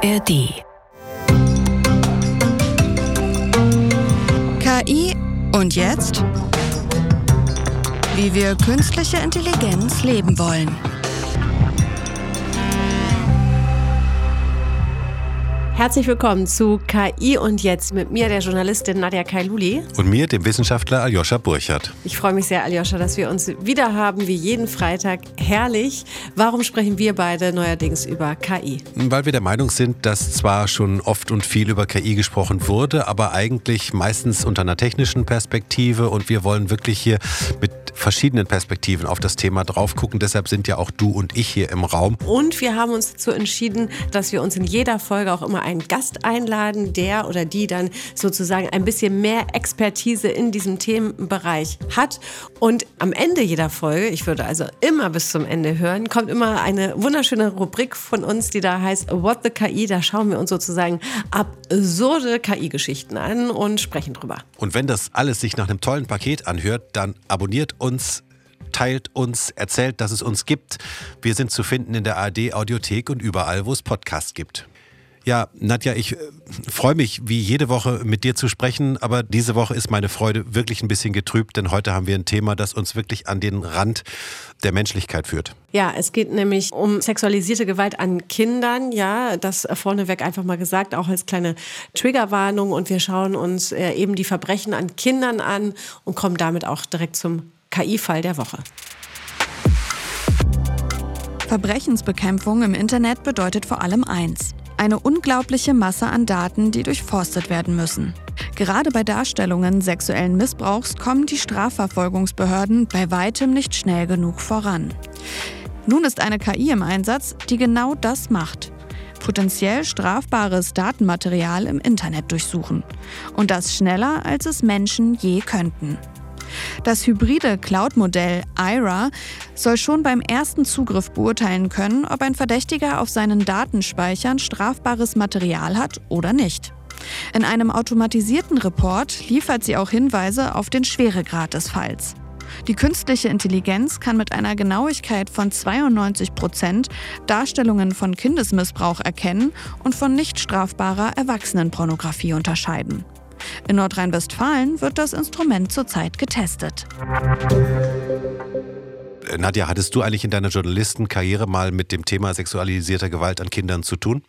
ARD. KI und jetzt? Wie wir künstliche Intelligenz leben wollen. Herzlich willkommen zu KI und jetzt mit mir, der Journalistin Nadja Kailuli. Und mir, dem Wissenschaftler Aljoscha Burchardt. Ich freue mich sehr, Aljoscha, dass wir uns wieder haben, wie jeden Freitag. Herrlich. Warum sprechen wir beide neuerdings über KI? Weil wir der Meinung sind, dass zwar schon oft und viel über KI gesprochen wurde, aber eigentlich meistens unter einer technischen Perspektive und wir wollen wirklich hier mit verschiedenen Perspektiven auf das Thema drauf gucken. Deshalb sind ja auch du und ich hier im Raum. Und wir haben uns dazu entschieden, dass wir uns in jeder Folge auch immer einen Gast einladen, der oder die dann sozusagen ein bisschen mehr Expertise in diesem Themenbereich hat. Und am Ende jeder Folge, ich würde also immer bis zum Ende hören, kommt immer eine wunderschöne Rubrik von uns, die da heißt What the KI. Da schauen wir uns sozusagen absurde KI-Geschichten an und sprechen drüber. Und wenn das alles sich nach einem tollen Paket anhört, dann abonniert uns teilt uns, erzählt, dass es uns gibt. Wir sind zu finden in der ARD Audiothek und überall, wo es Podcasts gibt. Ja, Nadja, ich äh, freue mich, wie jede Woche mit dir zu sprechen, aber diese Woche ist meine Freude wirklich ein bisschen getrübt, denn heute haben wir ein Thema, das uns wirklich an den Rand der Menschlichkeit führt. Ja, es geht nämlich um sexualisierte Gewalt an Kindern. Ja, das vorneweg einfach mal gesagt, auch als kleine Triggerwarnung. Und wir schauen uns äh, eben die Verbrechen an Kindern an und kommen damit auch direkt zum KI-Fall der Woche. Verbrechensbekämpfung im Internet bedeutet vor allem eins. Eine unglaubliche Masse an Daten, die durchforstet werden müssen. Gerade bei Darstellungen sexuellen Missbrauchs kommen die Strafverfolgungsbehörden bei weitem nicht schnell genug voran. Nun ist eine KI im Einsatz, die genau das macht. Potenziell strafbares Datenmaterial im Internet durchsuchen. Und das schneller, als es Menschen je könnten. Das hybride Cloud-Modell IRA soll schon beim ersten Zugriff beurteilen können, ob ein Verdächtiger auf seinen Datenspeichern strafbares Material hat oder nicht. In einem automatisierten Report liefert sie auch Hinweise auf den Schweregrad des Falls. Die künstliche Intelligenz kann mit einer Genauigkeit von 92 Prozent Darstellungen von Kindesmissbrauch erkennen und von nicht strafbarer Erwachsenenpornografie unterscheiden. In Nordrhein-Westfalen wird das Instrument zurzeit getestet. Nadja, hattest du eigentlich in deiner Journalistenkarriere mal mit dem Thema sexualisierter Gewalt an Kindern zu tun?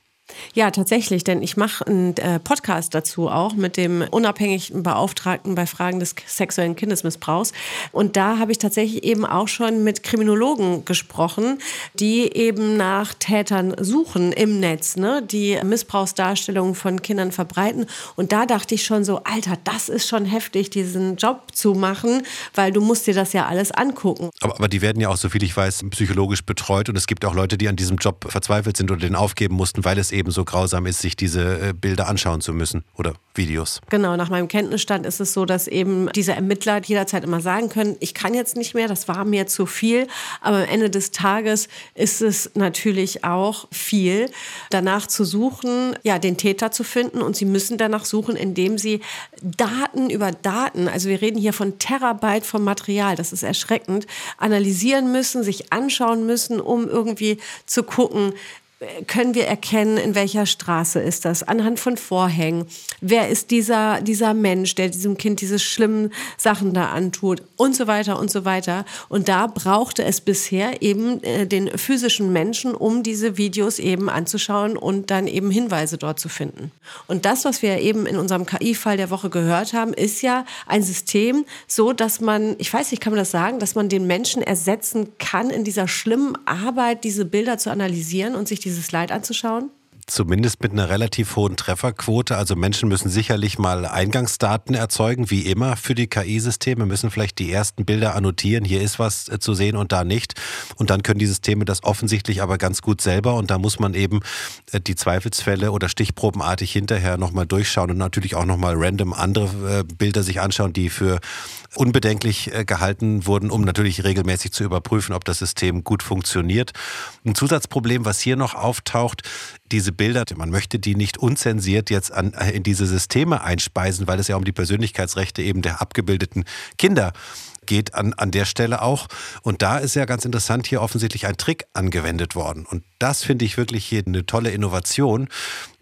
Ja, tatsächlich, denn ich mache einen äh, Podcast dazu auch mit dem unabhängigen Beauftragten bei Fragen des sexuellen Kindesmissbrauchs. Und da habe ich tatsächlich eben auch schon mit Kriminologen gesprochen, die eben nach Tätern suchen im Netz, ne? die Missbrauchsdarstellungen von Kindern verbreiten. Und da dachte ich schon so, Alter, das ist schon heftig, diesen Job zu machen, weil du musst dir das ja alles angucken. Aber, aber die werden ja auch, soviel ich weiß, psychologisch betreut. Und es gibt auch Leute, die an diesem Job verzweifelt sind oder den aufgeben mussten, weil es eben eben so grausam ist, sich diese äh, Bilder anschauen zu müssen oder Videos. Genau, nach meinem Kenntnisstand ist es so, dass eben diese Ermittler jederzeit immer sagen können, ich kann jetzt nicht mehr, das war mir zu viel. Aber am Ende des Tages ist es natürlich auch viel, danach zu suchen, ja, den Täter zu finden. Und sie müssen danach suchen, indem sie Daten über Daten, also wir reden hier von Terabyte vom Material, das ist erschreckend, analysieren müssen, sich anschauen müssen, um irgendwie zu gucken, können wir erkennen, in welcher Straße ist das, anhand von Vorhängen. Wer ist dieser, dieser Mensch, der diesem Kind diese schlimmen Sachen da antut und so weiter und so weiter. Und da brauchte es bisher eben äh, den physischen Menschen, um diese Videos eben anzuschauen und dann eben Hinweise dort zu finden. Und das, was wir eben in unserem KI-Fall der Woche gehört haben, ist ja ein System, so dass man, ich weiß nicht, kann man das sagen, dass man den Menschen ersetzen kann, in dieser schlimmen Arbeit diese Bilder zu analysieren und sich die dieses Leid anzuschauen? Zumindest mit einer relativ hohen Trefferquote. Also Menschen müssen sicherlich mal Eingangsdaten erzeugen, wie immer für die KI-Systeme, müssen vielleicht die ersten Bilder annotieren, hier ist was äh, zu sehen und da nicht. Und dann können die Systeme das offensichtlich aber ganz gut selber. Und da muss man eben äh, die Zweifelsfälle oder stichprobenartig hinterher nochmal durchschauen und natürlich auch nochmal random andere äh, Bilder sich anschauen, die für unbedenklich gehalten wurden, um natürlich regelmäßig zu überprüfen, ob das System gut funktioniert. Ein Zusatzproblem, was hier noch auftaucht, diese Bilder, man möchte die nicht unzensiert jetzt an, in diese Systeme einspeisen, weil es ja um die Persönlichkeitsrechte eben der abgebildeten Kinder geht an, an der Stelle auch. Und da ist ja ganz interessant hier offensichtlich ein Trick angewendet worden. Und das finde ich wirklich hier eine tolle Innovation.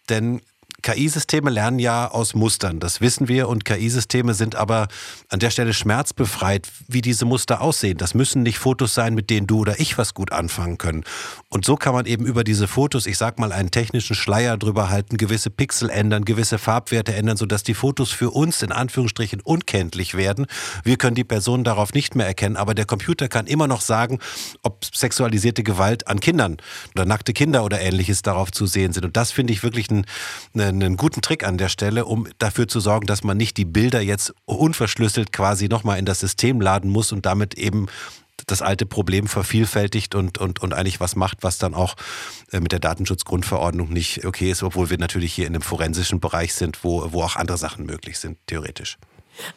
Denn KI-Systeme lernen ja aus Mustern, das wissen wir. Und KI-Systeme sind aber an der Stelle schmerzbefreit, wie diese Muster aussehen. Das müssen nicht Fotos sein, mit denen du oder ich was gut anfangen können. Und so kann man eben über diese Fotos, ich sag mal, einen technischen Schleier drüber halten, gewisse Pixel ändern, gewisse Farbwerte ändern, sodass die Fotos für uns in Anführungsstrichen unkenntlich werden. Wir können die Person darauf nicht mehr erkennen, aber der Computer kann immer noch sagen, ob sexualisierte Gewalt an Kindern oder nackte Kinder oder ähnliches darauf zu sehen sind. Und das finde ich wirklich ein, eine einen guten Trick an der Stelle, um dafür zu sorgen, dass man nicht die Bilder jetzt unverschlüsselt quasi nochmal in das System laden muss und damit eben das alte Problem vervielfältigt und, und, und eigentlich was macht, was dann auch äh, mit der Datenschutzgrundverordnung nicht okay ist, obwohl wir natürlich hier in einem forensischen Bereich sind, wo, wo auch andere Sachen möglich sind, theoretisch.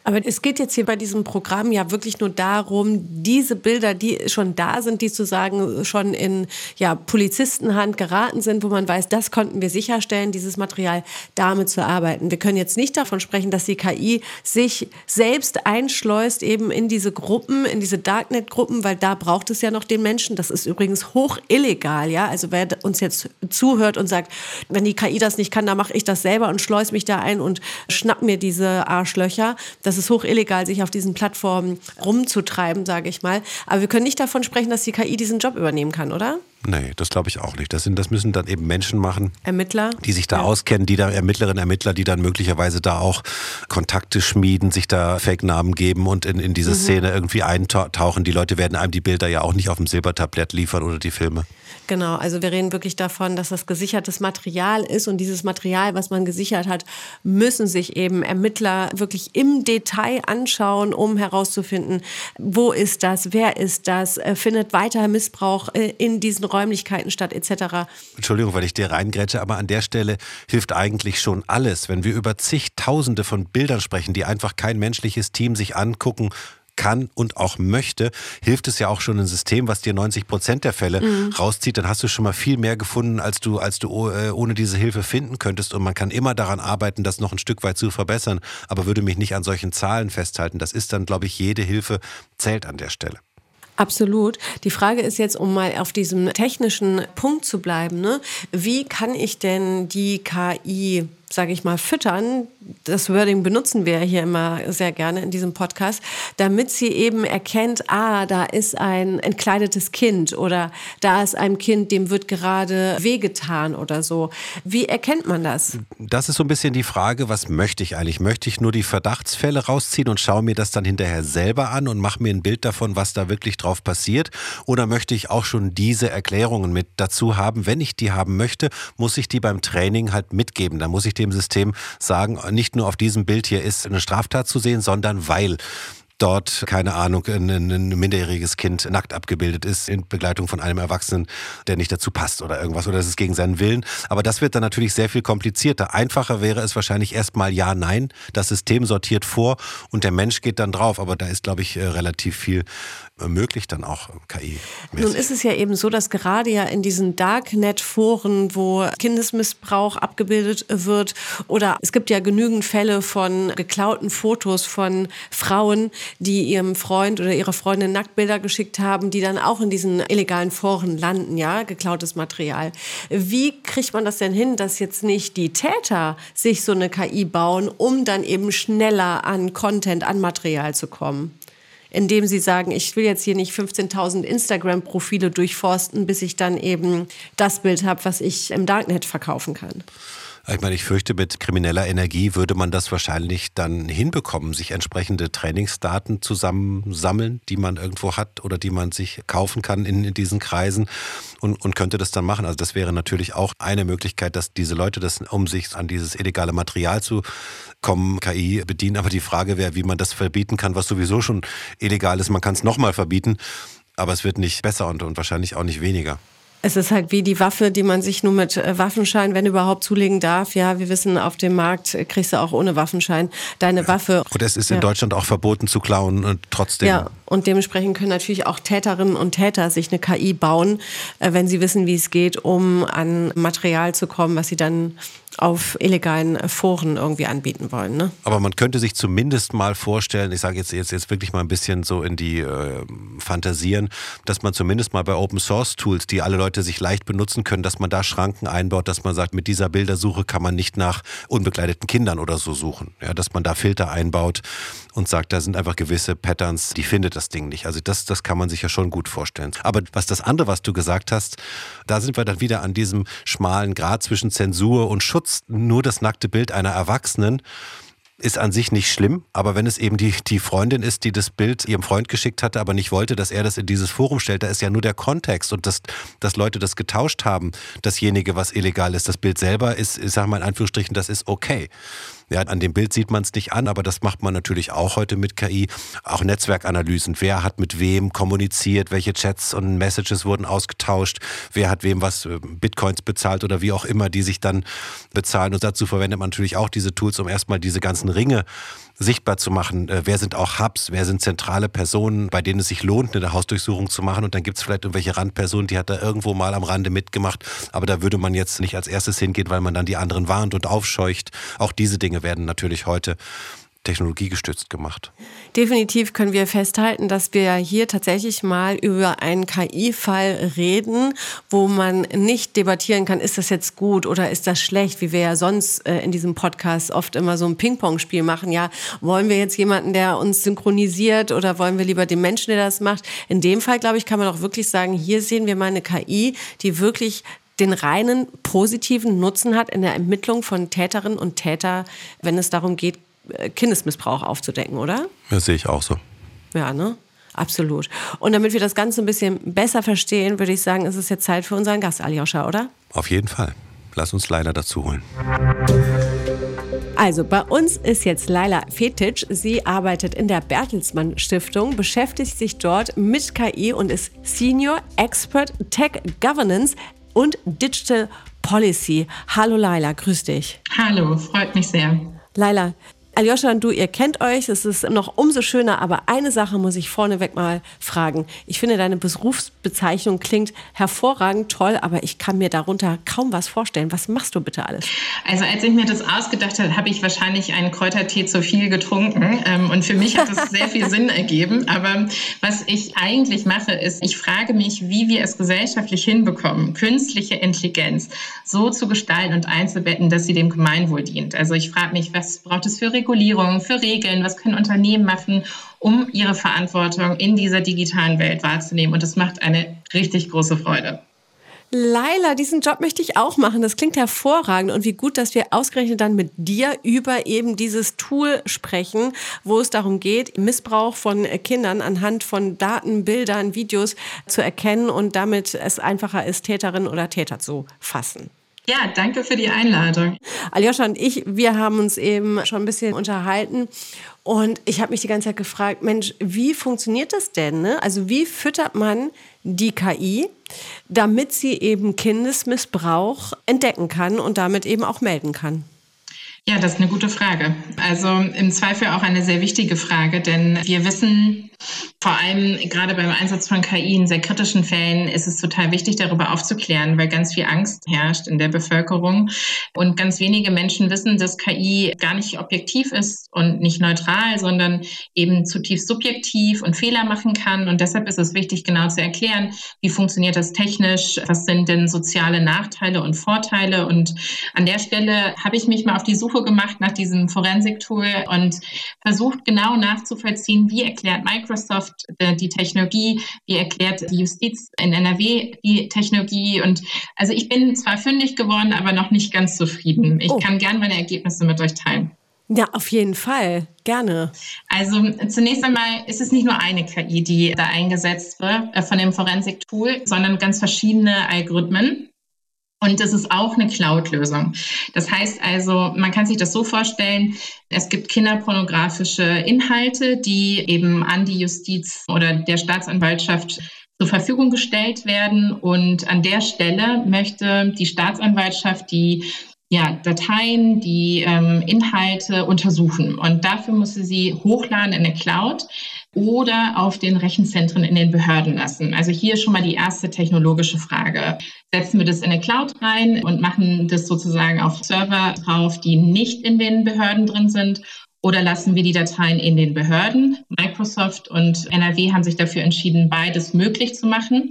Aber es geht jetzt hier bei diesem Programm ja wirklich nur darum, diese Bilder, die schon da sind, die sozusagen schon in ja, Polizistenhand geraten sind, wo man weiß, das konnten wir sicherstellen, dieses Material damit zu arbeiten. Wir können jetzt nicht davon sprechen, dass die KI sich selbst einschleust eben in diese Gruppen, in diese Darknet-Gruppen, weil da braucht es ja noch den Menschen. Das ist übrigens hoch illegal, ja. Also wer uns jetzt zuhört und sagt, wenn die KI das nicht kann, dann mache ich das selber und schleus mich da ein und schnapp mir diese Arschlöcher das ist hoch illegal, sich auf diesen Plattformen rumzutreiben, sage ich mal. Aber wir können nicht davon sprechen, dass die KI diesen Job übernehmen kann, oder? Nee, das glaube ich auch nicht. Das, sind, das müssen dann eben Menschen machen. Ermittler. Die sich da ja. auskennen, die da Ermittlerinnen, Ermittler, die dann möglicherweise da auch Kontakte schmieden, sich da Fake-Namen geben und in, in diese mhm. Szene irgendwie eintauchen. Die Leute werden einem die Bilder ja auch nicht auf dem Silbertablett liefern oder die Filme. Genau, also wir reden wirklich davon, dass das gesichertes Material ist und dieses Material, was man gesichert hat, müssen sich eben Ermittler wirklich im Detail anschauen, um herauszufinden, wo ist das, wer ist das, äh, findet weiter Missbrauch äh, in diesen Räumlichkeiten statt etc. Entschuldigung, weil ich dir reingrätsche, aber an der Stelle hilft eigentlich schon alles, wenn wir über zigtausende von Bildern sprechen, die einfach kein menschliches Team sich angucken kann und auch möchte, hilft es ja auch schon ein System, was dir 90 Prozent der Fälle mhm. rauszieht. Dann hast du schon mal viel mehr gefunden, als du, als du äh, ohne diese Hilfe finden könntest. Und man kann immer daran arbeiten, das noch ein Stück weit zu verbessern. Aber würde mich nicht an solchen Zahlen festhalten. Das ist dann, glaube ich, jede Hilfe zählt an der Stelle. Absolut. Die Frage ist jetzt, um mal auf diesem technischen Punkt zu bleiben, ne? wie kann ich denn die KI sage ich mal, füttern. Das Wording benutzen wir hier immer sehr gerne in diesem Podcast, damit sie eben erkennt, ah, da ist ein entkleidetes Kind oder da ist ein Kind, dem wird gerade wehgetan oder so. Wie erkennt man das? Das ist so ein bisschen die Frage, was möchte ich eigentlich? Möchte ich nur die Verdachtsfälle rausziehen und schaue mir das dann hinterher selber an und mache mir ein Bild davon, was da wirklich drauf passiert? Oder möchte ich auch schon diese Erklärungen mit dazu haben? Wenn ich die haben möchte, muss ich die beim Training halt mitgeben. Da muss ich System sagen, nicht nur auf diesem Bild hier ist eine Straftat zu sehen, sondern weil dort, keine Ahnung, ein, ein, minderjähriges Kind nackt abgebildet ist in Begleitung von einem Erwachsenen, der nicht dazu passt oder irgendwas oder es ist gegen seinen Willen. Aber das wird dann natürlich sehr viel komplizierter. Einfacher wäre es wahrscheinlich erstmal ja, nein. Das System sortiert vor und der Mensch geht dann drauf. Aber da ist, glaube ich, äh, relativ viel möglich dann auch KI. -mäßig. Nun ist es ja eben so, dass gerade ja in diesen Darknet-Foren, wo Kindesmissbrauch abgebildet wird, oder es gibt ja genügend Fälle von geklauten Fotos von Frauen, die ihrem Freund oder ihrer Freundin Nacktbilder geschickt haben, die dann auch in diesen illegalen Foren landen, ja, geklautes Material. Wie kriegt man das denn hin, dass jetzt nicht die Täter sich so eine KI bauen, um dann eben schneller an Content, an Material zu kommen? indem sie sagen, ich will jetzt hier nicht 15.000 Instagram-Profile durchforsten, bis ich dann eben das Bild habe, was ich im Darknet verkaufen kann. Ich meine, ich fürchte, mit krimineller Energie würde man das wahrscheinlich dann hinbekommen, sich entsprechende Trainingsdaten zusammensammeln, die man irgendwo hat oder die man sich kaufen kann in, in diesen Kreisen und, und könnte das dann machen. Also das wäre natürlich auch eine Möglichkeit, dass diese Leute das, um sich an dieses illegale Material zu kommen, KI bedienen. Aber die Frage wäre, wie man das verbieten kann, was sowieso schon illegal ist. Man kann es nochmal verbieten, aber es wird nicht besser und, und wahrscheinlich auch nicht weniger. Es ist halt wie die Waffe, die man sich nur mit äh, Waffenschein, wenn überhaupt, zulegen darf. Ja, wir wissen, auf dem Markt kriegst du auch ohne Waffenschein deine Waffe. Und es ist in ja. Deutschland auch verboten zu klauen und trotzdem. Ja, und dementsprechend können natürlich auch Täterinnen und Täter sich eine KI bauen, äh, wenn sie wissen, wie es geht, um an Material zu kommen, was sie dann auf illegalen Foren irgendwie anbieten wollen. Ne? Aber man könnte sich zumindest mal vorstellen, ich sage jetzt, jetzt, jetzt wirklich mal ein bisschen so in die äh, Fantasieren, dass man zumindest mal bei Open Source Tools, die alle Leute sich leicht benutzen können, dass man da Schranken einbaut, dass man sagt, mit dieser Bildersuche kann man nicht nach unbegleiteten Kindern oder so suchen. Ja, dass man da Filter einbaut und sagt, da sind einfach gewisse Patterns, die findet das Ding nicht. Also das, das kann man sich ja schon gut vorstellen. Aber was das andere, was du gesagt hast, da sind wir dann wieder an diesem schmalen Grad zwischen Zensur und Schutz nur das nackte Bild einer Erwachsenen ist an sich nicht schlimm, aber wenn es eben die, die Freundin ist, die das Bild ihrem Freund geschickt hatte, aber nicht wollte, dass er das in dieses Forum stellt, da ist ja nur der Kontext und das, dass Leute das getauscht haben, dasjenige, was illegal ist. Das Bild selber ist, ich sag mal in Anführungsstrichen, das ist okay. Ja, an dem Bild sieht man es nicht an, aber das macht man natürlich auch heute mit KI. Auch Netzwerkanalysen. Wer hat mit wem kommuniziert? Welche Chats und Messages wurden ausgetauscht? Wer hat wem was äh, Bitcoins bezahlt oder wie auch immer, die sich dann bezahlen? Und dazu verwendet man natürlich auch diese Tools, um erstmal diese ganzen Ringe sichtbar zu machen. Äh, wer sind auch Hubs? Wer sind zentrale Personen, bei denen es sich lohnt, eine Hausdurchsuchung zu machen? Und dann gibt es vielleicht irgendwelche Randpersonen, die hat da irgendwo mal am Rande mitgemacht. Aber da würde man jetzt nicht als erstes hingehen, weil man dann die anderen warnt und aufscheucht. Auch diese Dinge werden natürlich heute technologiegestützt gemacht. Definitiv können wir festhalten, dass wir hier tatsächlich mal über einen KI-Fall reden, wo man nicht debattieren kann, ist das jetzt gut oder ist das schlecht, wie wir ja sonst äh, in diesem Podcast oft immer so ein Ping-Pong-Spiel machen. Ja, wollen wir jetzt jemanden, der uns synchronisiert oder wollen wir lieber den Menschen, der das macht? In dem Fall, glaube ich, kann man auch wirklich sagen, hier sehen wir mal eine KI, die wirklich den reinen positiven Nutzen hat in der Ermittlung von Täterinnen und Täter, wenn es darum geht, Kindesmissbrauch aufzudecken, oder? Das sehe ich auch so. Ja, ne? Absolut. Und damit wir das Ganze ein bisschen besser verstehen, würde ich sagen, ist es jetzt Zeit für unseren Gast, Aljoscha, oder? Auf jeden Fall. Lass uns Leila dazu holen. Also, bei uns ist jetzt Laila Fetisch. Sie arbeitet in der Bertelsmann Stiftung, beschäftigt sich dort mit KI und ist Senior Expert Tech Governance und Digital Policy. Hallo Laila, grüß dich. Hallo, freut mich sehr. Laila, Aljoscha und du, ihr kennt euch, es ist noch umso schöner, aber eine Sache muss ich vorneweg mal fragen. Ich finde, deine Berufsbezeichnung klingt hervorragend toll, aber ich kann mir darunter kaum was vorstellen. Was machst du bitte alles? Also als ich mir das ausgedacht habe, habe ich wahrscheinlich einen Kräutertee zu viel getrunken ähm, und für mich hat das sehr viel Sinn ergeben. Aber was ich eigentlich mache, ist, ich frage mich, wie wir es gesellschaftlich hinbekommen, künstliche Intelligenz so zu gestalten und einzubetten, dass sie dem Gemeinwohl dient. Also ich frage mich, was braucht es für Regulierung, für Regeln, was können Unternehmen machen, um ihre Verantwortung in dieser digitalen Welt wahrzunehmen. Und das macht eine richtig große Freude. Laila, diesen Job möchte ich auch machen. Das klingt hervorragend. Und wie gut, dass wir ausgerechnet dann mit dir über eben dieses Tool sprechen, wo es darum geht, Missbrauch von Kindern anhand von Daten, Bildern, Videos zu erkennen und damit es einfacher ist, Täterin oder Täter zu fassen. Ja, danke für die Einladung. Aljoscha und ich, wir haben uns eben schon ein bisschen unterhalten und ich habe mich die ganze Zeit gefragt, Mensch, wie funktioniert das denn? Ne? Also wie füttert man die KI, damit sie eben Kindesmissbrauch entdecken kann und damit eben auch melden kann? Ja, das ist eine gute Frage. Also im Zweifel auch eine sehr wichtige Frage, denn wir wissen, vor allem gerade beim Einsatz von KI in sehr kritischen Fällen ist es total wichtig, darüber aufzuklären, weil ganz viel Angst herrscht in der Bevölkerung. Und ganz wenige Menschen wissen, dass KI gar nicht objektiv ist und nicht neutral, sondern eben zutiefst subjektiv und Fehler machen kann. Und deshalb ist es wichtig, genau zu erklären, wie funktioniert das technisch, was sind denn soziale Nachteile und Vorteile. Und an der Stelle habe ich mich mal auf die Suche gemacht nach diesem Forensik-Tool und versucht genau nachzuvollziehen, wie erklärt Microsoft, Microsoft äh, die Technologie, wie erklärt die Justiz in NRW die Technologie. Und also ich bin zwar fündig geworden, aber noch nicht ganz zufrieden. Ich oh. kann gerne meine Ergebnisse mit euch teilen. Ja, auf jeden Fall. Gerne. Also zunächst einmal ist es nicht nur eine KI, die da eingesetzt wird äh, von dem Forensik-Tool, sondern ganz verschiedene Algorithmen. Und das ist auch eine Cloud-Lösung. Das heißt also, man kann sich das so vorstellen, es gibt kinderpornografische Inhalte, die eben an die Justiz oder der Staatsanwaltschaft zur Verfügung gestellt werden. Und an der Stelle möchte die Staatsanwaltschaft die ja, Dateien, die ähm, Inhalte untersuchen. Und dafür muss sie sie hochladen in eine Cloud. Oder auf den Rechenzentren in den Behörden lassen. Also hier schon mal die erste technologische Frage. Setzen wir das in eine Cloud rein und machen das sozusagen auf Server drauf, die nicht in den Behörden drin sind? Oder lassen wir die Dateien in den Behörden? Microsoft und NRW haben sich dafür entschieden, beides möglich zu machen.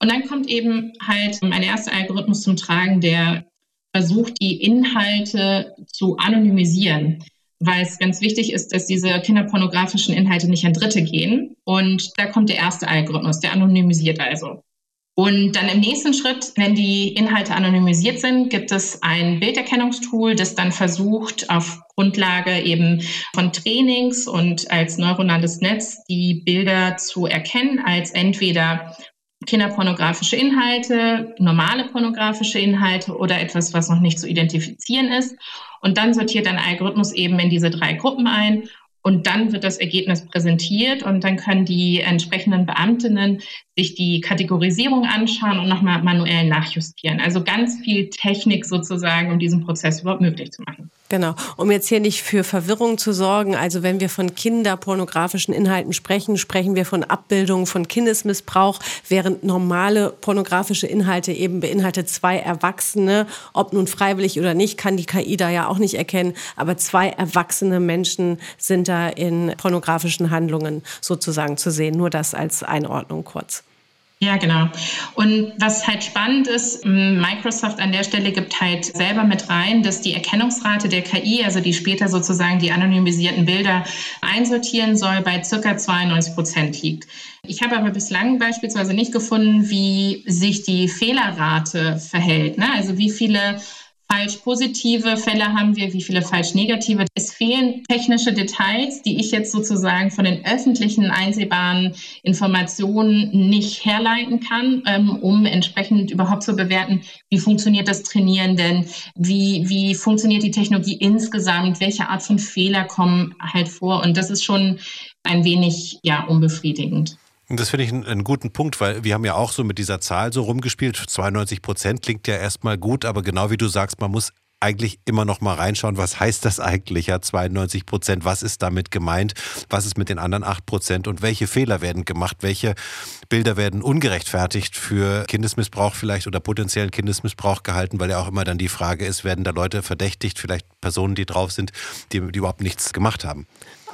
Und dann kommt eben halt ein erster Algorithmus zum Tragen, der versucht, die Inhalte zu anonymisieren weil es ganz wichtig ist, dass diese kinderpornografischen Inhalte nicht an Dritte gehen. Und da kommt der erste Algorithmus, der anonymisiert also. Und dann im nächsten Schritt, wenn die Inhalte anonymisiert sind, gibt es ein Bilderkennungstool, das dann versucht, auf Grundlage eben von Trainings und als neuronales Netz die Bilder zu erkennen als entweder kinderpornografische Inhalte, normale pornografische Inhalte oder etwas, was noch nicht zu identifizieren ist. Und dann sortiert ein Algorithmus eben in diese drei Gruppen ein und dann wird das Ergebnis präsentiert und dann können die entsprechenden Beamtinnen sich die Kategorisierung anschauen und nochmal manuell nachjustieren. Also ganz viel Technik sozusagen, um diesen Prozess überhaupt möglich zu machen. Genau, um jetzt hier nicht für Verwirrung zu sorgen, also wenn wir von kinderpornografischen Inhalten sprechen, sprechen wir von Abbildungen von Kindesmissbrauch, während normale pornografische Inhalte eben beinhaltet zwei Erwachsene, ob nun freiwillig oder nicht, kann die KI da ja auch nicht erkennen, aber zwei erwachsene Menschen sind da in pornografischen Handlungen sozusagen zu sehen. Nur das als Einordnung kurz. Ja, genau. Und was halt spannend ist, Microsoft an der Stelle gibt halt selber mit rein, dass die Erkennungsrate der KI, also die später sozusagen die anonymisierten Bilder einsortieren soll, bei circa 92 Prozent liegt. Ich habe aber bislang beispielsweise nicht gefunden, wie sich die Fehlerrate verhält. Ne? Also wie viele falsch positive Fälle haben wir, wie viele falsch negative. Es fehlen technische Details, die ich jetzt sozusagen von den öffentlichen einsehbaren Informationen nicht herleiten kann, ähm, um entsprechend überhaupt zu bewerten, wie funktioniert das Trainieren denn, wie, wie funktioniert die Technologie insgesamt, welche Art von Fehler kommen halt vor. Und das ist schon ein wenig ja, unbefriedigend. Das finde ich einen, guten Punkt, weil wir haben ja auch so mit dieser Zahl so rumgespielt. 92 Prozent klingt ja erstmal gut, aber genau wie du sagst, man muss eigentlich immer noch mal reinschauen, was heißt das eigentlich, ja, 92 Prozent, was ist damit gemeint, was ist mit den anderen 8 Prozent? Und welche Fehler werden gemacht, welche Bilder werden ungerechtfertigt für Kindesmissbrauch vielleicht oder potenziellen Kindesmissbrauch gehalten, weil ja auch immer dann die Frage ist, werden da Leute verdächtigt, vielleicht Personen, die drauf sind, die, die überhaupt nichts gemacht haben.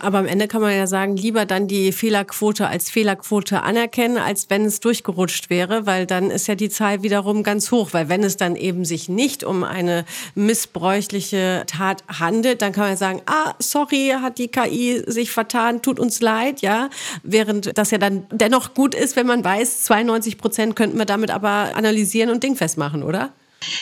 Aber am Ende kann man ja sagen, lieber dann die Fehlerquote als Fehlerquote anerkennen, als wenn es durchgerutscht wäre, weil dann ist ja die Zahl wiederum ganz hoch. Weil wenn es dann eben sich nicht um eine missbräuchliche Tat handelt, dann kann man sagen, ah, sorry, hat die KI sich vertan, tut uns leid, ja. Während das ja dann dennoch gut ist, wenn man weiß, 92 Prozent könnten wir damit aber analysieren und dingfest machen, oder?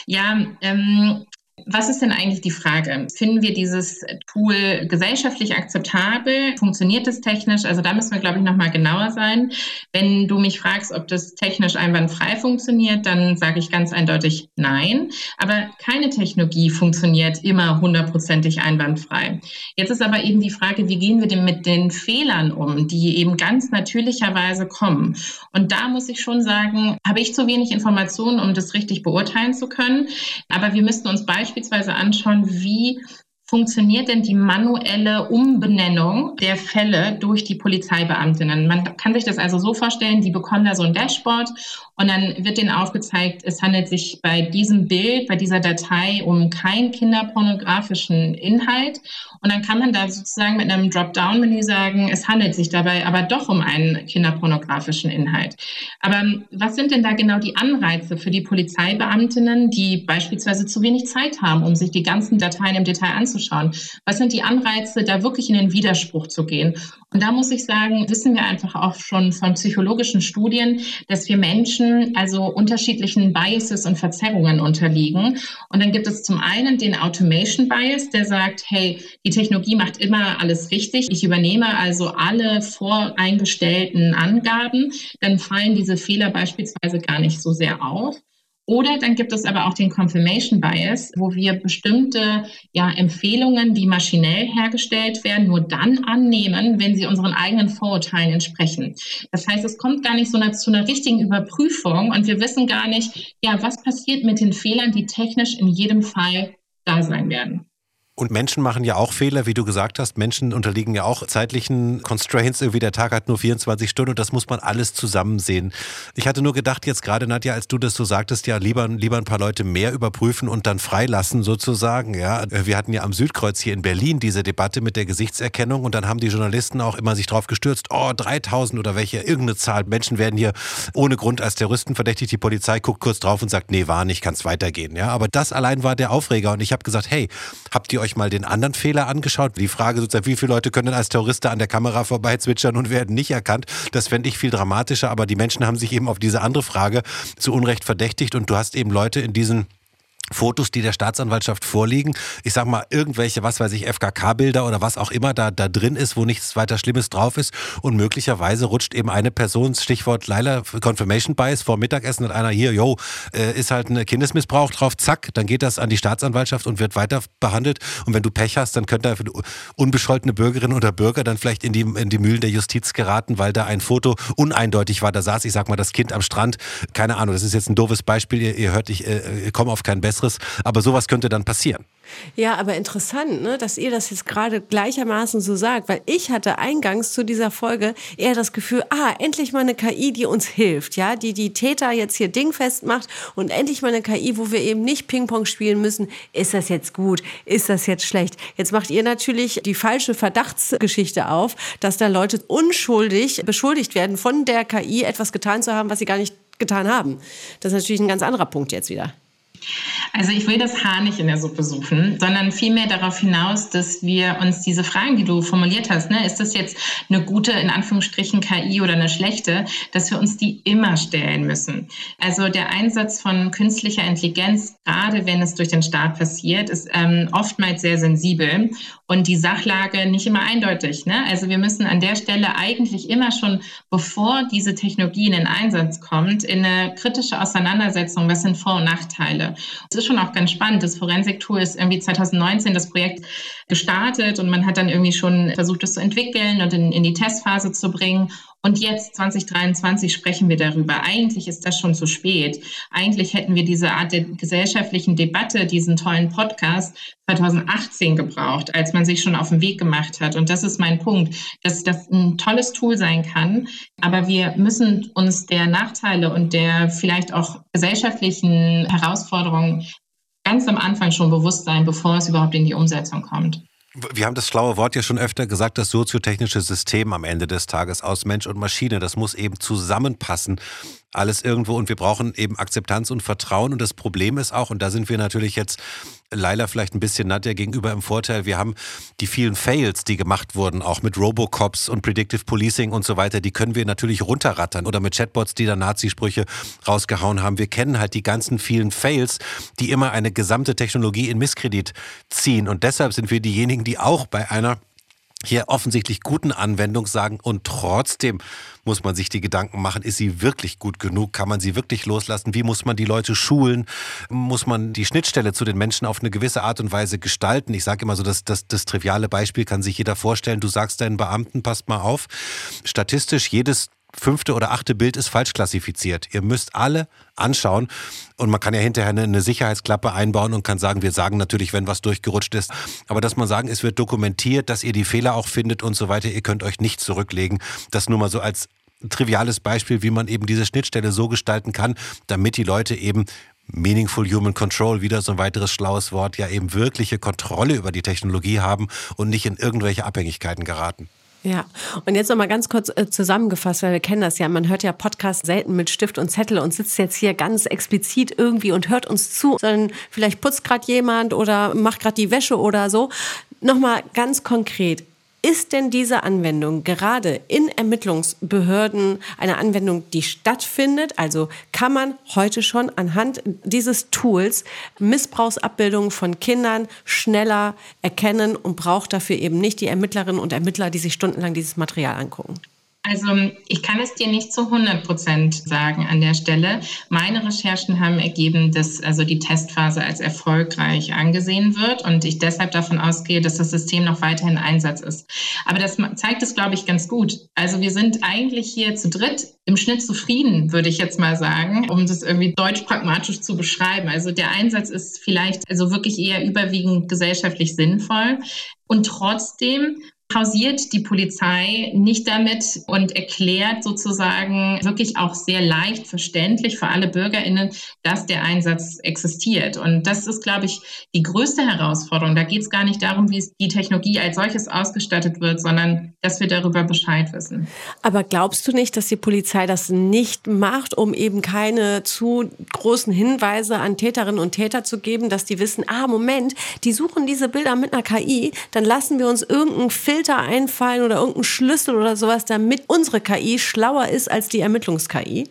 Ja, ähm, was ist denn eigentlich die Frage? Finden wir dieses Tool gesellschaftlich akzeptabel? Funktioniert es technisch? Also da müssen wir, glaube ich, nochmal genauer sein. Wenn du mich fragst, ob das technisch einwandfrei funktioniert, dann sage ich ganz eindeutig nein. Aber keine Technologie funktioniert immer hundertprozentig einwandfrei. Jetzt ist aber eben die Frage, wie gehen wir denn mit den Fehlern um, die eben ganz natürlicherweise kommen? Und da muss ich schon sagen, habe ich zu wenig Informationen, um das richtig beurteilen zu können. Aber wir müssten uns beispielsweise beispielsweise anschauen, wie funktioniert denn die manuelle Umbenennung der Fälle durch die Polizeibeamtinnen? Man kann sich das also so vorstellen, die bekommen da so ein Dashboard und dann wird denen aufgezeigt, es handelt sich bei diesem Bild, bei dieser Datei um keinen kinderpornografischen Inhalt. Und dann kann man da sozusagen mit einem Dropdown-Menü sagen, es handelt sich dabei aber doch um einen kinderpornografischen Inhalt. Aber was sind denn da genau die Anreize für die Polizeibeamtinnen, die beispielsweise zu wenig Zeit haben, um sich die ganzen Dateien im Detail anzuschauen? Was sind die Anreize, da wirklich in den Widerspruch zu gehen? Und da muss ich sagen, wissen wir einfach auch schon von psychologischen Studien, dass wir Menschen also unterschiedlichen Biases und Verzerrungen unterliegen. Und dann gibt es zum einen den Automation Bias, der sagt, hey, die Technologie macht immer alles richtig. Ich übernehme also alle voreingestellten Angaben. Dann fallen diese Fehler beispielsweise gar nicht so sehr auf. Oder dann gibt es aber auch den Confirmation Bias, wo wir bestimmte ja, Empfehlungen, die maschinell hergestellt werden, nur dann annehmen, wenn sie unseren eigenen Vorurteilen entsprechen. Das heißt, es kommt gar nicht so eine, zu einer richtigen Überprüfung und wir wissen gar nicht, ja, was passiert mit den Fehlern, die technisch in jedem Fall da sein werden. Und Menschen machen ja auch Fehler, wie du gesagt hast. Menschen unterliegen ja auch zeitlichen Constraints. Irgendwie der Tag hat nur 24 Stunden und das muss man alles zusammen sehen. Ich hatte nur gedacht, jetzt gerade Nadja, als du das so sagtest, ja, lieber, lieber ein paar Leute mehr überprüfen und dann freilassen sozusagen. Ja, wir hatten ja am Südkreuz hier in Berlin diese Debatte mit der Gesichtserkennung und dann haben die Journalisten auch immer sich drauf gestürzt. Oh, 3000 oder welche, irgendeine Zahl. Menschen werden hier ohne Grund als Terroristen verdächtigt. Die Polizei guckt kurz drauf und sagt, nee, war nicht, kann es weitergehen. Ja, aber das allein war der Aufreger und ich habe gesagt, hey, habt ihr euch mal den anderen Fehler angeschaut? Die Frage sozusagen, wie viele Leute können als Terroristen an der Kamera vorbeizwitschern und werden nicht erkannt? Das fände ich viel dramatischer, aber die Menschen haben sich eben auf diese andere Frage zu Unrecht verdächtigt und du hast eben Leute in diesen Fotos, die der Staatsanwaltschaft vorliegen. Ich sag mal, irgendwelche, was weiß ich, FKK-Bilder oder was auch immer da, da drin ist, wo nichts weiter Schlimmes drauf ist. Und möglicherweise rutscht eben eine Person, Stichwort Leila Confirmation Bias, vor Mittagessen hat einer hier, yo, äh, ist halt ein Kindesmissbrauch drauf, zack, dann geht das an die Staatsanwaltschaft und wird weiter behandelt. Und wenn du Pech hast, dann könnte unbescholtene Bürgerinnen oder Bürger dann vielleicht in die, in die Mühlen der Justiz geraten, weil da ein Foto uneindeutig war. Da saß, ich sag mal, das Kind am Strand. Keine Ahnung, das ist jetzt ein doofes Beispiel. Ihr, ihr hört, ich äh, komme auf kein besseres Besseres. Aber sowas könnte dann passieren. Ja, aber interessant, ne, dass ihr das jetzt gerade gleichermaßen so sagt, weil ich hatte eingangs zu dieser Folge eher das Gefühl, ah, endlich mal eine KI, die uns hilft, ja, die die Täter jetzt hier dingfest macht und endlich mal eine KI, wo wir eben nicht Ping-Pong spielen müssen. Ist das jetzt gut? Ist das jetzt schlecht? Jetzt macht ihr natürlich die falsche Verdachtsgeschichte auf, dass da Leute unschuldig beschuldigt werden, von der KI etwas getan zu haben, was sie gar nicht getan haben. Das ist natürlich ein ganz anderer Punkt jetzt wieder. Also ich will das Haar nicht in der Suppe suchen, sondern vielmehr darauf hinaus, dass wir uns diese Fragen, die du formuliert hast, ne, ist das jetzt eine gute, in Anführungsstrichen, KI oder eine schlechte, dass wir uns die immer stellen müssen. Also der Einsatz von künstlicher Intelligenz, gerade wenn es durch den Staat passiert, ist ähm, oftmals sehr sensibel und die Sachlage nicht immer eindeutig. Ne? Also wir müssen an der Stelle eigentlich immer schon, bevor diese Technologie in den Einsatz kommt, in eine kritische Auseinandersetzung, was sind Vor- und Nachteile. Es ist schon auch ganz spannend. Das Forensik-Tool ist irgendwie 2019 das Projekt gestartet und man hat dann irgendwie schon versucht, es zu entwickeln und in, in die Testphase zu bringen. Und jetzt 2023 sprechen wir darüber. Eigentlich ist das schon zu spät. Eigentlich hätten wir diese Art der gesellschaftlichen Debatte, diesen tollen Podcast 2018 gebraucht, als man sich schon auf den Weg gemacht hat. Und das ist mein Punkt, dass das ein tolles Tool sein kann. Aber wir müssen uns der Nachteile und der vielleicht auch gesellschaftlichen Herausforderungen ganz am Anfang schon bewusst sein, bevor es überhaupt in die Umsetzung kommt. Wir haben das schlaue Wort ja schon öfter gesagt, das soziotechnische System am Ende des Tages aus Mensch und Maschine, das muss eben zusammenpassen alles irgendwo und wir brauchen eben Akzeptanz und Vertrauen. Und das Problem ist auch, und da sind wir natürlich jetzt Leila vielleicht ein bisschen Nadja gegenüber im Vorteil, wir haben die vielen Fails, die gemacht wurden, auch mit Robocops und Predictive Policing und so weiter, die können wir natürlich runterrattern oder mit Chatbots, die da Nazisprüche rausgehauen haben. Wir kennen halt die ganzen vielen Fails, die immer eine gesamte Technologie in Misskredit ziehen. Und deshalb sind wir diejenigen, die auch bei einer hier offensichtlich guten Anwendung sagen und trotzdem muss man sich die Gedanken machen, ist sie wirklich gut genug? Kann man sie wirklich loslassen? Wie muss man die Leute schulen? Muss man die Schnittstelle zu den Menschen auf eine gewisse Art und Weise gestalten? Ich sage immer so, das, das, das triviale Beispiel kann sich jeder vorstellen. Du sagst deinen Beamten, passt mal auf, statistisch jedes fünfte oder achte Bild ist falsch klassifiziert. Ihr müsst alle anschauen und man kann ja hinterher eine, Sicherheitsklappe einbauen und kann sagen, wir sagen natürlich, wenn was durchgerutscht ist, aber dass man sagen, es wird dokumentiert, dass ihr die Fehler auch findet und so weiter, ihr könnt euch nicht zurücklegen. Das nur mal so als triviales Beispiel, wie man eben diese Schnittstelle so gestalten kann, damit die Leute eben Meaningful Human Control, wieder so ein weiteres schlaues Wort, ja eben wirkliche Kontrolle über die Technologie haben und nicht in irgendwelche Abhängigkeiten geraten. Ja, und jetzt nochmal ganz kurz äh, zusammengefasst, weil wir kennen das ja, man hört ja Podcasts selten mit Stift und Zettel und sitzt jetzt hier ganz explizit irgendwie und hört uns zu, sondern vielleicht putzt gerade jemand oder macht gerade die Wäsche oder so. Nochmal ganz konkret, ist denn diese Anwendung gerade in Ermittlungsbehörden eine Anwendung, die stattfindet? Also kann man heute schon anhand dieses Tools Missbrauchsabbildungen von Kindern schneller erkennen und braucht dafür eben nicht die Ermittlerinnen und Ermittler, die sich stundenlang dieses Material angucken? Also ich kann es dir nicht zu 100 Prozent sagen an der Stelle. Meine Recherchen haben ergeben, dass also die Testphase als erfolgreich angesehen wird und ich deshalb davon ausgehe, dass das System noch weiterhin Einsatz ist. Aber das zeigt es, glaube ich, ganz gut. Also wir sind eigentlich hier zu dritt im Schnitt zufrieden, würde ich jetzt mal sagen, um das irgendwie deutsch pragmatisch zu beschreiben. Also der Einsatz ist vielleicht also wirklich eher überwiegend gesellschaftlich sinnvoll. Und trotzdem pausiert die Polizei nicht damit und erklärt sozusagen wirklich auch sehr leicht verständlich für alle Bürgerinnen, dass der Einsatz existiert. Und das ist, glaube ich, die größte Herausforderung. Da geht es gar nicht darum, wie die Technologie als solches ausgestattet wird, sondern dass wir darüber Bescheid wissen. Aber glaubst du nicht, dass die Polizei das nicht macht, um eben keine zu großen Hinweise an Täterinnen und Täter zu geben, dass die wissen, ah, Moment, die suchen diese Bilder mit einer KI, dann lassen wir uns irgendeinen Filter Filter einfallen oder irgendeinen Schlüssel oder sowas, damit unsere KI schlauer ist als die Ermittlungs-KI?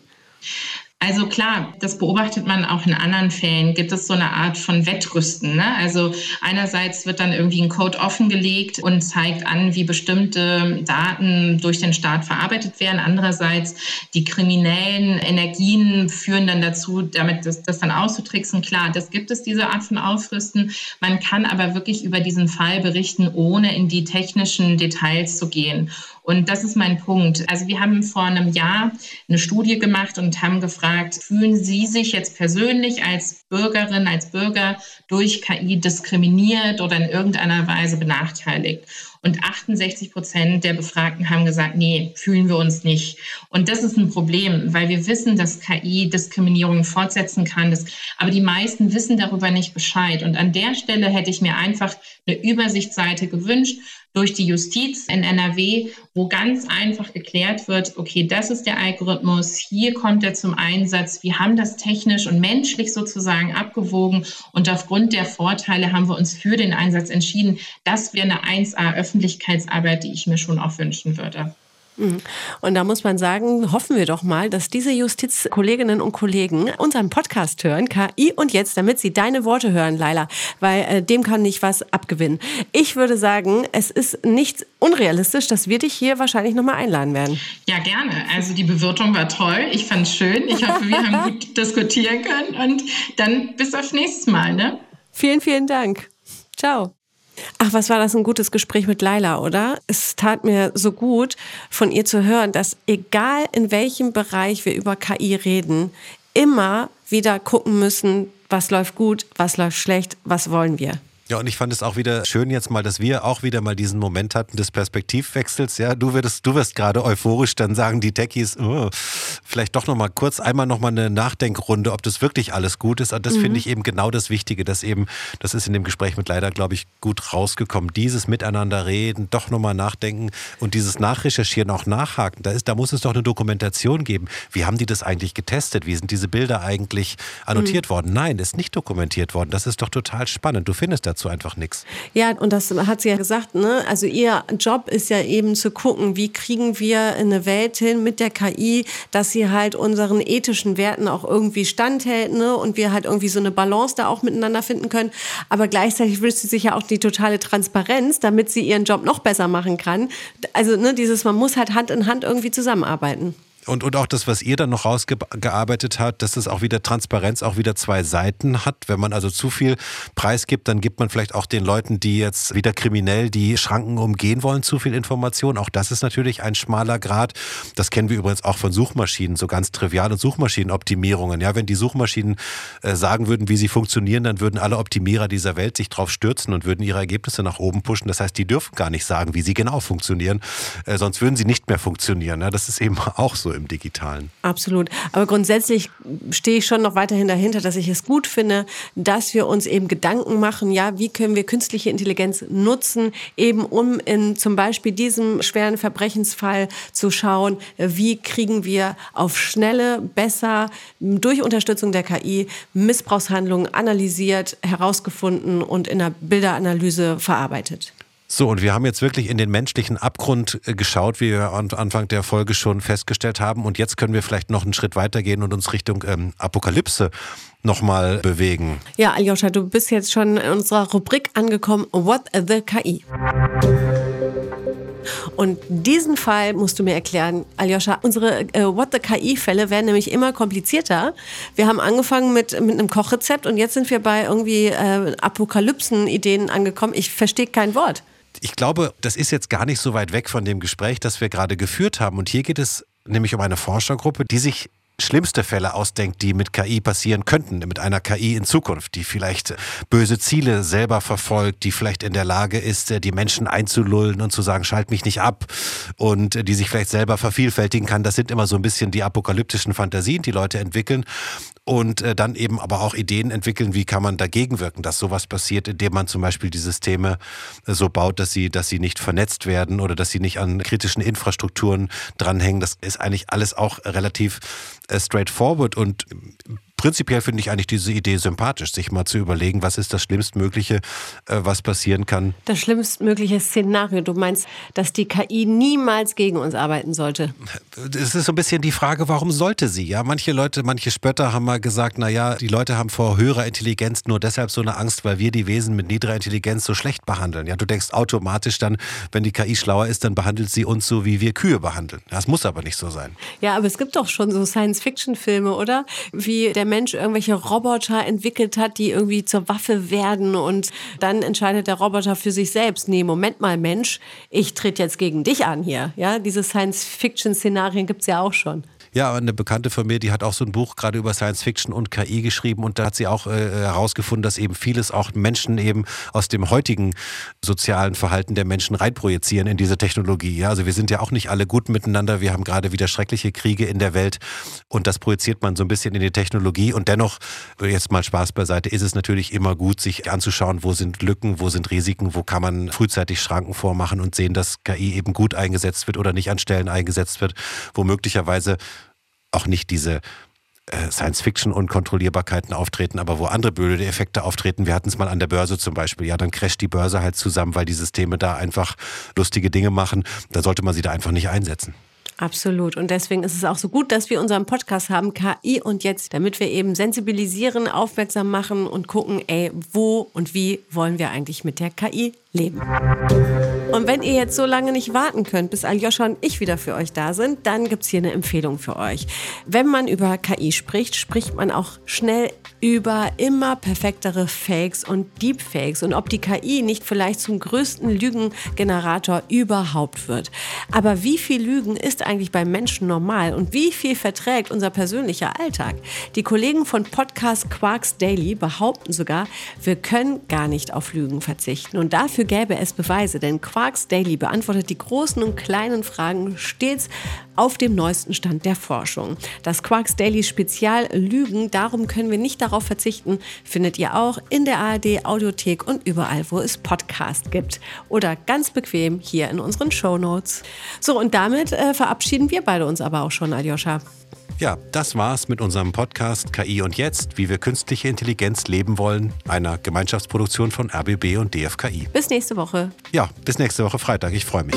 Also klar, das beobachtet man auch in anderen Fällen. Gibt es so eine Art von Wettrüsten? Ne? Also einerseits wird dann irgendwie ein Code offengelegt und zeigt an, wie bestimmte Daten durch den Staat verarbeitet werden. Andererseits die kriminellen Energien führen dann dazu, damit das, das dann auszutricksen. Klar, das gibt es, diese Art von Aufrüsten. Man kann aber wirklich über diesen Fall berichten, ohne in die technischen Details zu gehen. Und das ist mein Punkt. Also wir haben vor einem Jahr eine Studie gemacht und haben gefragt, fühlen Sie sich jetzt persönlich als Bürgerin, als Bürger durch KI diskriminiert oder in irgendeiner Weise benachteiligt? Und 68 Prozent der Befragten haben gesagt, nee, fühlen wir uns nicht. Und das ist ein Problem, weil wir wissen, dass KI Diskriminierung fortsetzen kann. Das, aber die meisten wissen darüber nicht Bescheid. Und an der Stelle hätte ich mir einfach eine Übersichtsseite gewünscht, durch die Justiz in NRW, wo ganz einfach geklärt wird, okay, das ist der Algorithmus, hier kommt er zum Einsatz, wir haben das technisch und menschlich sozusagen abgewogen und aufgrund der Vorteile haben wir uns für den Einsatz entschieden. Das wäre eine 1A Öffentlichkeitsarbeit, die ich mir schon auch wünschen würde. Mhm. Und da muss man sagen, hoffen wir doch mal, dass diese Justizkolleginnen und Kollegen unseren Podcast hören, KI und jetzt, damit sie deine Worte hören, Laila, weil äh, dem kann nicht was abgewinnen. Ich würde sagen, es ist nicht unrealistisch, dass wir dich hier wahrscheinlich nochmal einladen werden. Ja, gerne. Also die Bewirtung war toll. Ich fand es schön. Ich hoffe, wir haben gut diskutieren können und dann bis aufs nächste Mal. Ne? Vielen, vielen Dank. Ciao. Ach, was war das ein gutes Gespräch mit Laila, oder? Es tat mir so gut, von ihr zu hören, dass egal in welchem Bereich wir über KI reden, immer wieder gucken müssen, was läuft gut, was läuft schlecht, was wollen wir. Ja, und ich fand es auch wieder schön jetzt mal, dass wir auch wieder mal diesen Moment hatten des Perspektivwechsels. Ja, du wirst, du wirst gerade euphorisch dann sagen, die Techies, oh, vielleicht doch noch mal kurz einmal noch mal eine Nachdenkrunde, ob das wirklich alles gut ist. Und das mhm. finde ich eben genau das Wichtige, dass eben, das ist in dem Gespräch mit leider, glaube ich, gut rausgekommen. Dieses Miteinander reden, doch noch mal nachdenken und dieses Nachrecherchieren, auch nachhaken. Da ist, da muss es doch eine Dokumentation geben. Wie haben die das eigentlich getestet? Wie sind diese Bilder eigentlich annotiert mhm. worden? Nein, ist nicht dokumentiert worden. Das ist doch total spannend. Du findest dazu dazu einfach nichts. Ja, und das hat sie ja gesagt, ne? Also ihr Job ist ja eben zu gucken, wie kriegen wir eine Welt hin mit der KI, dass sie halt unseren ethischen Werten auch irgendwie standhält, ne? Und wir halt irgendwie so eine Balance da auch miteinander finden können. Aber gleichzeitig wünscht sie sich ja auch die totale Transparenz, damit sie ihren Job noch besser machen kann. Also, ne, dieses, man muss halt Hand in Hand irgendwie zusammenarbeiten. Und, und auch das, was ihr dann noch rausgearbeitet habt, dass es auch wieder Transparenz auch wieder zwei Seiten hat. Wenn man also zu viel Preis gibt, dann gibt man vielleicht auch den Leuten, die jetzt wieder kriminell die Schranken umgehen wollen, zu viel Information. Auch das ist natürlich ein schmaler Grad. Das kennen wir übrigens auch von Suchmaschinen, so ganz trivial und Suchmaschinenoptimierungen. Ja, wenn die Suchmaschinen äh, sagen würden, wie sie funktionieren, dann würden alle Optimierer dieser Welt sich drauf stürzen und würden ihre Ergebnisse nach oben pushen. Das heißt, die dürfen gar nicht sagen, wie sie genau funktionieren, äh, sonst würden sie nicht mehr funktionieren. Ja, das ist eben auch so im Digitalen. Absolut. Aber grundsätzlich stehe ich schon noch weiterhin dahinter, dass ich es gut finde, dass wir uns eben Gedanken machen, ja, wie können wir künstliche Intelligenz nutzen, eben um in zum Beispiel diesem schweren Verbrechensfall zu schauen, wie kriegen wir auf schnelle, besser durch Unterstützung der KI Missbrauchshandlungen analysiert, herausgefunden und in der Bilderanalyse verarbeitet. So, und wir haben jetzt wirklich in den menschlichen Abgrund äh, geschaut, wie wir am Anfang der Folge schon festgestellt haben. Und jetzt können wir vielleicht noch einen Schritt weitergehen und uns Richtung ähm, Apokalypse nochmal bewegen. Ja, Aljoscha, du bist jetzt schon in unserer Rubrik angekommen, What the KI. Und diesen Fall musst du mir erklären, Aljoscha. Unsere äh, What the KI-Fälle werden nämlich immer komplizierter. Wir haben angefangen mit, mit einem Kochrezept und jetzt sind wir bei irgendwie äh, Apokalypsen-Ideen angekommen. Ich verstehe kein Wort. Ich glaube, das ist jetzt gar nicht so weit weg von dem Gespräch, das wir gerade geführt haben. Und hier geht es nämlich um eine Forschergruppe, die sich schlimmste Fälle ausdenkt, die mit KI passieren könnten, mit einer KI in Zukunft, die vielleicht böse Ziele selber verfolgt, die vielleicht in der Lage ist, die Menschen einzulullen und zu sagen, schalt mich nicht ab und die sich vielleicht selber vervielfältigen kann. Das sind immer so ein bisschen die apokalyptischen Fantasien, die Leute entwickeln und äh, dann eben aber auch Ideen entwickeln, wie kann man dagegen wirken, dass sowas passiert, indem man zum Beispiel die Systeme äh, so baut, dass sie, dass sie nicht vernetzt werden oder dass sie nicht an kritischen Infrastrukturen dranhängen. Das ist eigentlich alles auch relativ äh, straightforward und prinzipiell finde ich eigentlich diese Idee sympathisch, sich mal zu überlegen, was ist das Schlimmstmögliche, äh, was passieren kann. Das schlimmstmögliche Szenario. Du meinst, dass die KI niemals gegen uns arbeiten sollte? Es ist so ein bisschen die Frage, warum sollte sie? Ja, manche Leute, manche Spötter haben mal gesagt, na ja, die Leute haben vor höherer Intelligenz nur deshalb so eine Angst, weil wir die Wesen mit niedriger Intelligenz so schlecht behandeln. Ja, du denkst automatisch dann, wenn die KI schlauer ist, dann behandelt sie uns so, wie wir Kühe behandeln. Das muss aber nicht so sein. Ja, aber es gibt doch schon so Science-Fiction-Filme, oder? Wie der Mensch irgendwelche Roboter entwickelt hat, die irgendwie zur Waffe werden und dann entscheidet der Roboter für sich selbst, nee, Moment mal, Mensch, ich trete jetzt gegen dich an hier. Ja, diese Science-Fiction-Szenarien gibt es ja auch schon. Ja, eine Bekannte von mir, die hat auch so ein Buch gerade über Science Fiction und KI geschrieben und da hat sie auch äh, herausgefunden, dass eben vieles auch Menschen eben aus dem heutigen sozialen Verhalten der Menschen reinprojizieren in diese Technologie. Ja, also wir sind ja auch nicht alle gut miteinander. Wir haben gerade wieder schreckliche Kriege in der Welt und das projiziert man so ein bisschen in die Technologie und dennoch, jetzt mal Spaß beiseite, ist es natürlich immer gut, sich anzuschauen, wo sind Lücken, wo sind Risiken, wo kann man frühzeitig Schranken vormachen und sehen, dass KI eben gut eingesetzt wird oder nicht an Stellen eingesetzt wird, wo möglicherweise auch nicht diese äh, Science-Fiction-Unkontrollierbarkeiten auftreten, aber wo andere blöde Effekte auftreten. Wir hatten es mal an der Börse zum Beispiel. Ja, dann crasht die Börse halt zusammen, weil die Systeme da einfach lustige Dinge machen. Da sollte man sie da einfach nicht einsetzen. Absolut. Und deswegen ist es auch so gut, dass wir unseren Podcast haben, KI und jetzt, damit wir eben sensibilisieren, aufmerksam machen und gucken, ey, wo und wie wollen wir eigentlich mit der KI leben. Und wenn ihr jetzt so lange nicht warten könnt, bis Aljoscha und ich wieder für euch da sind, dann gibt es hier eine Empfehlung für euch. Wenn man über KI spricht, spricht man auch schnell über immer perfektere Fakes und Deepfakes und ob die KI nicht vielleicht zum größten Lügengenerator überhaupt wird. Aber wie viel Lügen ist eigentlich beim Menschen normal und wie viel verträgt unser persönlicher Alltag? Die Kollegen von Podcast Quarks Daily behaupten sogar, wir können gar nicht auf Lügen verzichten. Und dafür Dafür gäbe es Beweise, denn Quarks Daily beantwortet die großen und kleinen Fragen stets auf dem neuesten Stand der Forschung. Das Quarks Daily Spezial Lügen, darum können wir nicht darauf verzichten, findet ihr auch in der ARD Audiothek und überall, wo es Podcast gibt. Oder ganz bequem hier in unseren Show Notes. So, und damit äh, verabschieden wir beide uns aber auch schon, Aljoscha. Ja, das war's mit unserem Podcast KI und Jetzt, wie wir künstliche Intelligenz leben wollen, einer Gemeinschaftsproduktion von RBB und DFKI. Bis nächste Woche. Ja, bis nächste Woche Freitag. Ich freue mich.